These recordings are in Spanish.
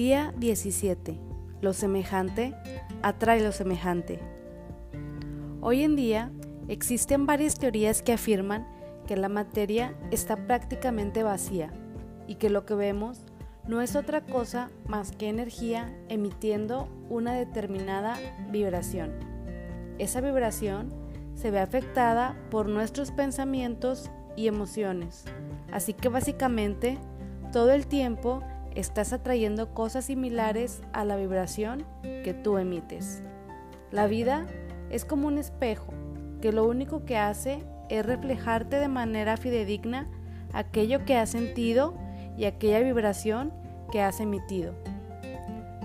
Día 17. Lo semejante atrae lo semejante. Hoy en día existen varias teorías que afirman que la materia está prácticamente vacía y que lo que vemos no es otra cosa más que energía emitiendo una determinada vibración. Esa vibración se ve afectada por nuestros pensamientos y emociones, así que básicamente todo el tiempo estás atrayendo cosas similares a la vibración que tú emites. La vida es como un espejo que lo único que hace es reflejarte de manera fidedigna aquello que has sentido y aquella vibración que has emitido.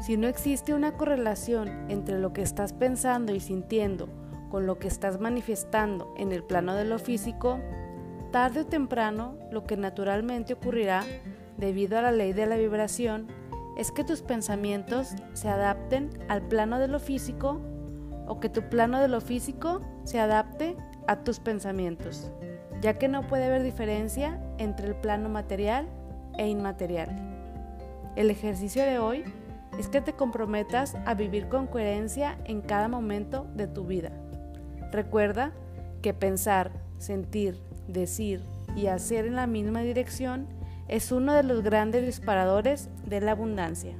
Si no existe una correlación entre lo que estás pensando y sintiendo con lo que estás manifestando en el plano de lo físico, tarde o temprano lo que naturalmente ocurrirá debido a la ley de la vibración es que tus pensamientos se adapten al plano de lo físico o que tu plano de lo físico se adapte a tus pensamientos, ya que no puede haber diferencia entre el plano material e inmaterial. El ejercicio de hoy es que te comprometas a vivir con coherencia en cada momento de tu vida. Recuerda que pensar, sentir, decir y hacer en la misma dirección es uno de los grandes disparadores de la abundancia.